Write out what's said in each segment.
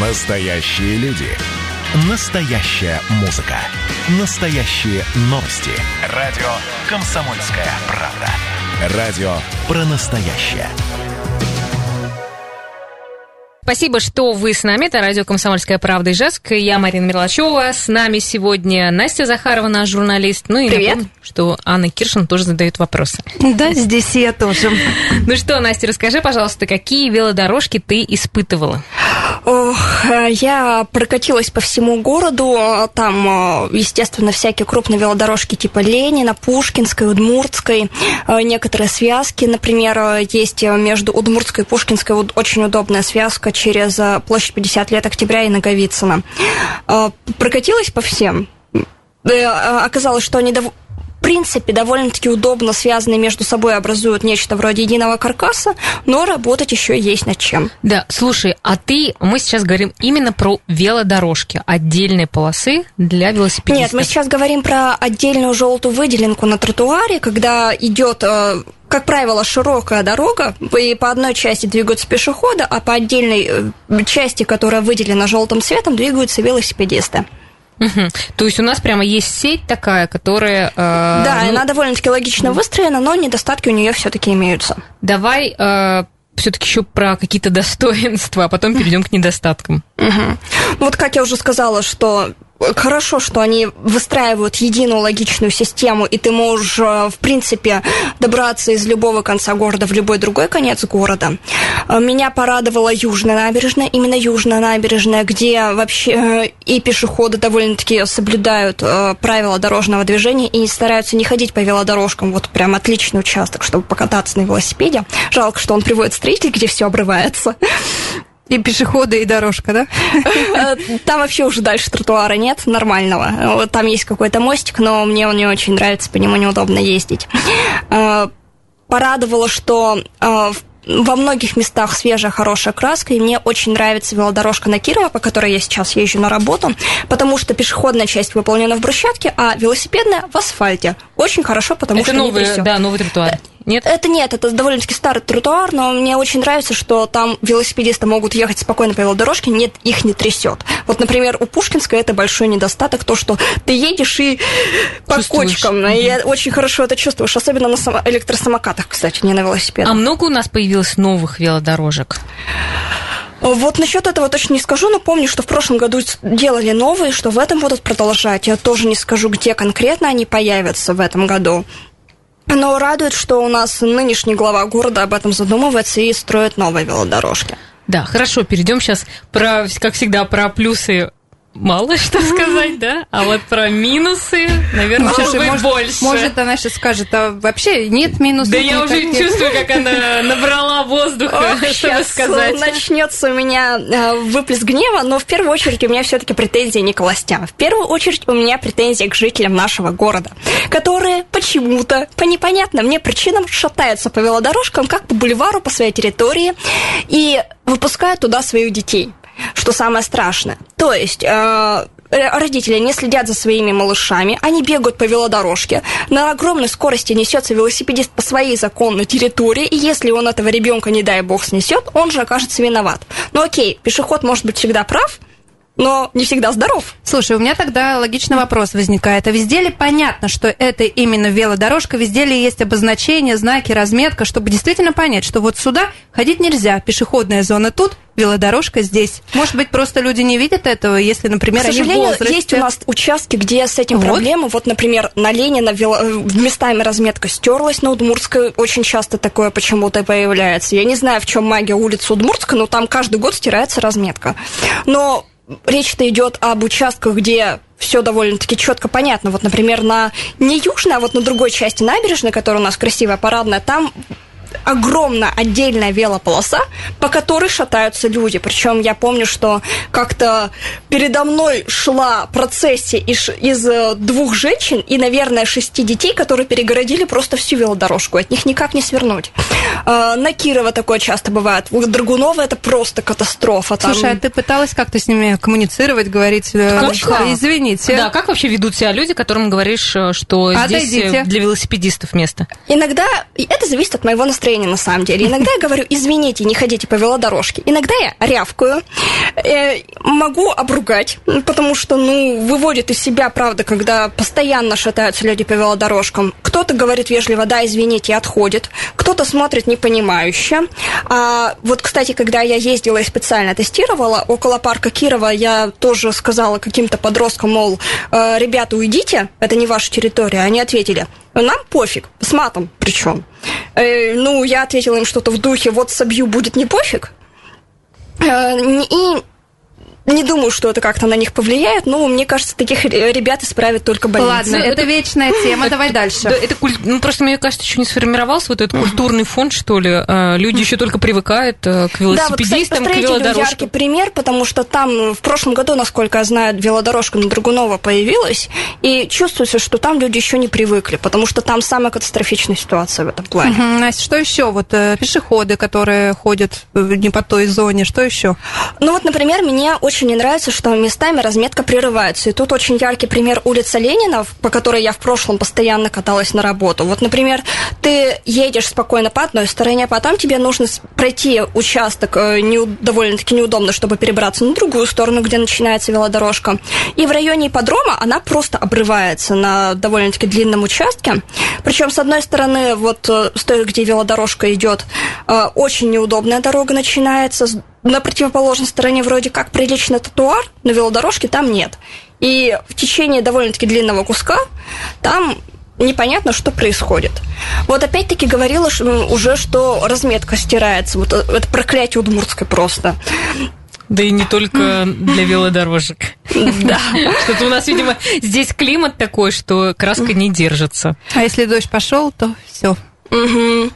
Настоящие люди. Настоящая музыка. Настоящие новости. Радио «Комсомольская правда». Радио про настоящее. Спасибо, что вы с нами. Это радио «Комсомольская правда» и Ижевск. Я Марина Мерлачева. С нами сегодня Настя Захарова, наш журналист. Ну и Привет. напомню, что Анна Киршин тоже задает вопросы. Да, здесь я тоже. Ну что, Настя, расскажи, пожалуйста, какие велодорожки ты испытывала? Ох, я прокатилась по всему городу. Там, э, естественно, всякие крупные велодорожки типа Ленина, Пушкинской, Удмуртской. Э, Некоторые связки, например, есть между Удмуртской и Пушкинской очень удобная связка через площадь 50 лет октября и Наговицына. Прокатилась по всем. Э, Оказалось, что они дов- в принципе, довольно-таки удобно связаны между собой, образуют нечто вроде единого каркаса, но работать еще есть над чем. Да, слушай, а ты, мы сейчас говорим именно про велодорожки, отдельные полосы для велосипедистов. Нет, мы сейчас говорим про отдельную желтую выделенку на тротуаре, когда идет э, как правило, широкая дорога, и по одной части двигаются пешеходы, а по отдельной э, части, которая выделена желтым цветом, двигаются велосипедисты. Мгм. То есть у нас прямо есть сеть такая, которая... э, да, ну, она довольно-таки логично выстроена, но недостатки у нее все-таки имеются. Давай все-таки еще про какие-то достоинства, а потом перейдем к недостаткам. Ну, Вот как я уже сказала, что хорошо, что они выстраивают единую логичную систему, и ты можешь, э, в принципе, добраться из любого конца города в любой другой конец города. Э, Меня порадовала Южная набережная, именно Южная набережная, где вообще э, и пешеходы довольно-таки соблюдают правила дорожного движения и стараются не ходить по велодорожкам. Вот прям отличный участок, чтобы покататься на велосипеде. Жалко, что он приводит строитель, где все обрывается. И пешеходы, и дорожка, да? Э, Там вообще уже дальше тротуара нет нормального. Вот Там есть какой-то мостик, но мне он не очень нравится, по нему неудобно ездить. Э, Порадовало, что э, в- во многих местах свежая, хорошая краска, и мне очень нравится велодорожка на Кирова, по которой я сейчас езжу на работу, потому что пешеходная часть выполнена в брусчатке, а велосипедная в асфальте. Очень хорошо, потому Это что не новый, трясёт. да, новый тротуар. Нет? Это нет, это довольно-таки старый тротуар, но мне очень нравится, что там велосипедисты могут ехать спокойно по велодорожке, нет, их не трясет. Вот, например, у Пушкинской это большой недостаток, то, что ты едешь и по Чувствуешь. кочкам, и я очень хорошо это чувствуешь, особенно на само- электросамокатах, кстати, не на велосипедах. А много у нас появилось новых велодорожек? Вот насчет этого точно не скажу, но помню, что в прошлом году делали новые, что в этом будут продолжать. Я тоже не скажу, где конкретно они появятся в этом году. Но радует, что у нас нынешний глава города об этом задумывается и строит новые велодорожки. Да, хорошо, перейдем сейчас про, как всегда, про плюсы мало что сказать, да? А вот про минусы, наверное, Слушай, может больше. может, она сейчас скажет, а вообще нет минусов. да я уже нет. чувствую, как она набрала воздуха, Ох, чтобы сказать. начнется у меня э, выплеск гнева, но в первую очередь у меня все-таки претензии не к властям. В первую очередь у меня претензии к жителям нашего города, которые почему-то по непонятным мне причинам шатаются по велодорожкам, как по бульвару, по своей территории, и выпускают туда своих детей, что самое страшное. То есть... э, Родители не следят за своими малышами, они бегают по велодорожке, на огромной скорости несется велосипедист по своей законной территории, и если он этого ребенка, не дай бог, снесет, он же окажется виноват. Ну окей, пешеход может быть всегда прав, но не всегда здоров. Слушай, у меня тогда логичный вопрос возникает. А везде ли понятно, что это именно велодорожка? Везде ли есть обозначения, знаки, разметка, чтобы действительно понять, что вот сюда ходить нельзя, пешеходная зона тут, велодорожка здесь. Может быть, просто люди не видят этого, если, например, К они сожалению, возрасте... есть у нас участки, где с этим Вот. проблемы. Вот, например, на Ленина вело- э, местами разметка стерлась, на Удмуртской очень часто такое почему-то появляется. Я не знаю, в чем магия улицы Удмуртской, но там каждый год стирается разметка. Но речь-то идет об участках, где все довольно-таки четко понятно. Вот, например, на не южной, а вот на другой части набережной, которая у нас красивая, парадная, там огромная отдельная велополоса, по которой шатаются люди. Причем я помню, что как-то передо мной шла процессия из, из э, двух женщин и, наверное, шести детей, которые перегородили просто всю велодорожку. От них никак не свернуть. Э, На Кирова такое часто бывает. У Драгунова это просто катастрофа. Там- Слушай, а ты пыталась как-то с ними коммуницировать, говорить, э, Конечно. «Да, извините. Да, как вообще ведут себя люди, которым говоришь, что здесь Отойдите. э, для велосипедистов место? Иногда это зависит от моего настроения. Настроение на самом деле. Иногда я говорю, извините, не ходите по велодорожке. Иногда я рявкаю, э, могу обругать, потому что, ну, выводит из себя, правда, когда постоянно шатаются люди по велодорожкам. Кто-то говорит вежливо, да, извините, и отходит. Кто-то смотрит непонимающе. А, вот, кстати, когда я ездила и специально тестировала, около парка Кирова я тоже сказала каким-то подросткам, мол, «Э, ребята, уйдите, это не ваша территория. Они ответили, нам пофиг, с матом причем. Э, ну, я ответила им что-то в духе, вот собью, будет не пофиг. Э, и не думаю, что это как-то на них повлияет, но мне кажется, таких ребят исправят только больница. Ладно, это, вечная тема, давай дальше. Да, это куль... ну, просто, мне кажется, еще не сформировался вот этот культурный фонд, что ли. А, люди еще только привыкают э, к велосипедистам, да, вот, кстати, к велодорожкам. яркий пример, потому что там в прошлом году, насколько я знаю, велодорожка на Драгунова появилась, и чувствуется, что там люди еще не привыкли, потому что там самая катастрофичная ситуация в этом плане. Угу, Настя, что еще? Вот э, пешеходы, которые ходят не по той зоне, что еще? Ну вот, например, мне очень не нравится, что местами разметка прерывается. И тут очень яркий пример улица Ленина, по которой я в прошлом постоянно каталась на работу. Вот, например, ты едешь спокойно по одной стороне, а потом тебе нужно пройти участок э, не, довольно-таки неудобно, чтобы перебраться на другую сторону, где начинается велодорожка. И в районе ипподрома она просто обрывается на довольно-таки длинном участке. Причем, с одной стороны, вот э, с той, где велодорожка идет, э, очень неудобная дорога начинается, на противоположной стороне вроде как приличный тротуар, но велодорожки там нет. И в течение довольно-таки длинного куска там непонятно, что происходит. Вот опять-таки говорила уже, что разметка стирается. Вот э, это проклятие удмуртское просто. Да и не только для велодорожек. Да. Что-то у нас, видимо, здесь климат такой, что краска не держится. А если дождь пошел, то все, Угу.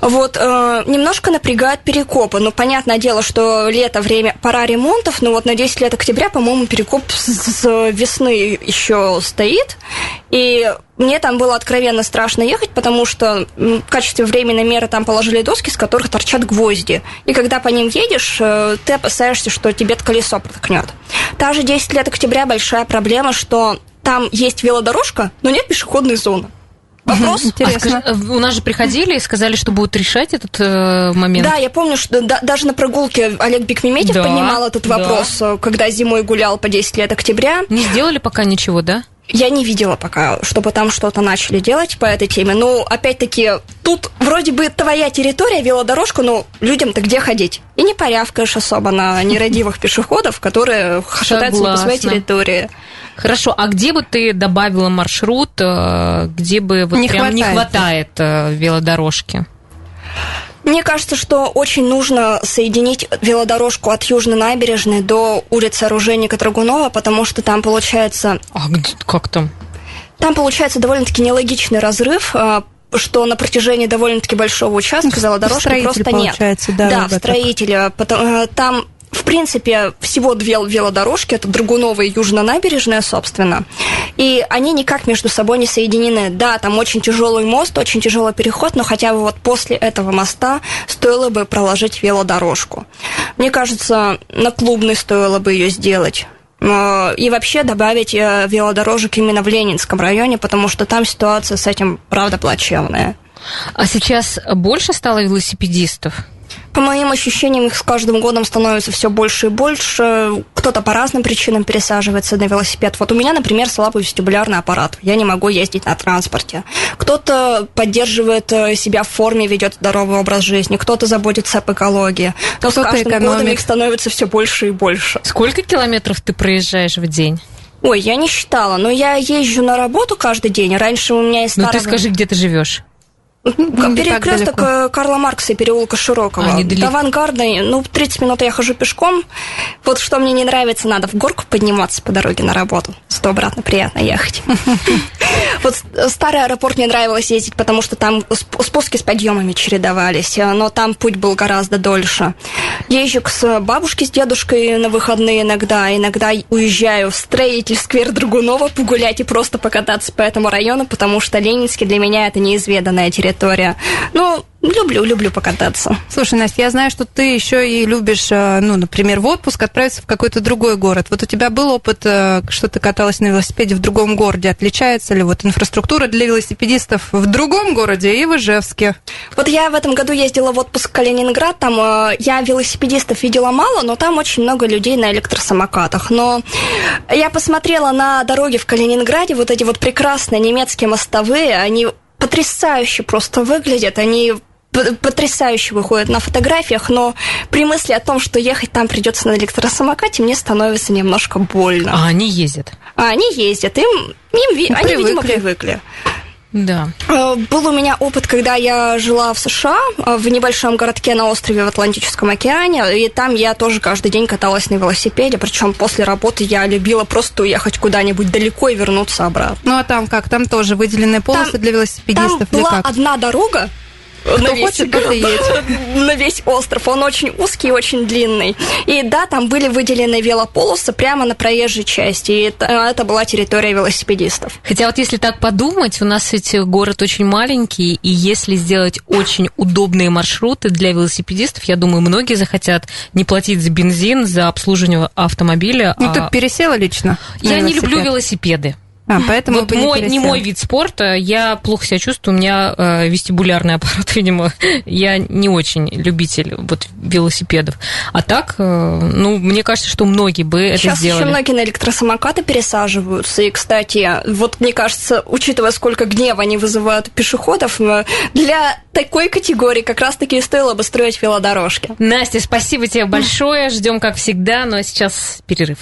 Вот, э, немножко напрягает перекопы. Ну, понятное дело, что лето, время, пора ремонтов, но вот на 10 лет октября, по-моему, перекоп с, с весны еще стоит. И мне там было откровенно страшно ехать, потому что в качестве временной меры там положили доски, с которых торчат гвозди. И когда по ним едешь, э, ты опасаешься, что тебе колесо проткнет. Та же 10 лет октября большая проблема, что там есть велодорожка, но нет пешеходной зоны. Вопрос? Интересно. А скажи, у нас же приходили и сказали, что будут решать этот э, момент. Да, я помню, что да, даже на прогулке Олег Бекмеметьев да, поднимал этот вопрос, да. когда зимой гулял по 10 лет октября. Не сделали пока ничего, да? Я не видела пока, чтобы там что-то начали делать по этой теме. Но, опять-таки, тут вроде бы твоя территория, велодорожка, но людям-то где ходить? И не порявкаешь особо на нерадивых пешеходов, которые шатаются по своей территории. Хорошо, а где бы ты добавила маршрут, э, где бы вот не прям хватает. не хватает э, велодорожки? Мне кажется, что очень нужно соединить велодорожку от Южной набережной до улицы оружейника Драгунова, потому что там получается... А где, как там? Там получается довольно-таки нелогичный разрыв, а, что на протяжении довольно-таки большого участка велодорожки просто нет. Да, да строители. Э, там в принципе, всего две велодорожки, это Драгунова и Южная набережная, собственно, и они никак между собой не соединены. Да, там очень тяжелый мост, очень тяжелый переход, но хотя бы вот после этого моста стоило бы проложить велодорожку. Мне кажется, на клубной стоило бы ее сделать э, и вообще добавить э, велодорожек именно в Ленинском районе, потому что там ситуация с этим, правда, плачевная. А сейчас больше стало велосипедистов? По моим ощущениям, их с каждым годом становится все больше и больше. Кто-то по разным причинам пересаживается на велосипед. Вот у меня, например, слабый вестибулярный аппарат. Я не могу ездить на транспорте. Кто-то поддерживает э, себя в форме, ведет здоровый образ жизни. Кто-то заботится об экологии. Но кто с каждым экономит. годом их становится все больше и больше. Сколько километров ты проезжаешь в день? Ой, я не считала, но я езжу на работу каждый день. Раньше у меня из старого... Ну ты скажи, где ты живешь? Перекресток э, Карла Маркса и переулка Широкого. А, До авангардной, ну, 30 минут я хожу пешком. Вот что мне не нравится, надо в горку подниматься по дороге на работу. Сто обратно приятно ехать. Вот старый аэропорт мне нравилось ездить, потому что там спуски с подъемами чередовались, э, но там путь был гораздо дольше. Езжу с бабушкой, с дедушкой на выходные иногда, иногда уезжаю в строитель сквер Драгунова погулять и просто покататься по этому району, потому что Ленинский для меня это неизведанная территория территория. Ну, Люблю, люблю покататься. Слушай, Настя, я знаю, что ты еще и любишь, э, ну, например, в отпуск отправиться в какой-то другой город. Вот у тебя был опыт, э, что ты каталась на велосипеде в другом городе. Отличается ли вот инфраструктура для велосипедистов в другом городе и в Ижевске? Вот я в этом году ездила в отпуск в Калининград. Там э, я велосипедистов видела мало, но там очень много людей на электросамокатах. Но я посмотрела на дороги в Калининграде, вот эти вот прекрасные немецкие мостовые, они потрясающе просто выглядят. Они потрясающе выходят на фотографиях, но при мысли о том, что ехать там придется на электросамокате, мне становится немножко больно. А они ездят? А они ездят, им, им ну, они, привыкли. видимо, привыкли. Да. Э, был у меня опыт, когда я жила в США, э, в небольшом городке на острове в Атлантическом океане, и там я тоже каждый день каталась на велосипеде, причем после работы я любила просто уехать куда-нибудь далеко и вернуться обратно. Ну а там как? Там тоже выделенные полосы там, для велосипедистов? Там была как? одна дорога, кто на весь, остров. Он очень узкий и очень длинный. И да, там были выделены велополосы прямо на проезжей части. И это, это была территория велосипедистов. Хотя вот если так подумать, у нас ведь город очень маленький, и если сделать очень удобные маршруты для велосипедистов, я думаю, многие захотят не платить за бензин, за обслуживание автомобиля. Ну, а... ты пересела лично? Я не люблю велосипеды. А, поэтому вот мой, не, мой вид спорта, я плохо себя чувствую, у меня э, вестибулярный аппарат, видимо, я не очень любитель вот велосипедов. А так, э, ну, мне кажется, что многие бы это Сейчас сделали. Сейчас еще многие на электросамокаты пересаживаются, и, кстати, вот мне кажется, учитывая, сколько гнева они вызывают пешеходов, э, для такой категории как раз-таки стоило бы строить велодорожки. Настя, спасибо тебе большое, ждем как всегда, но сейчас перерыв.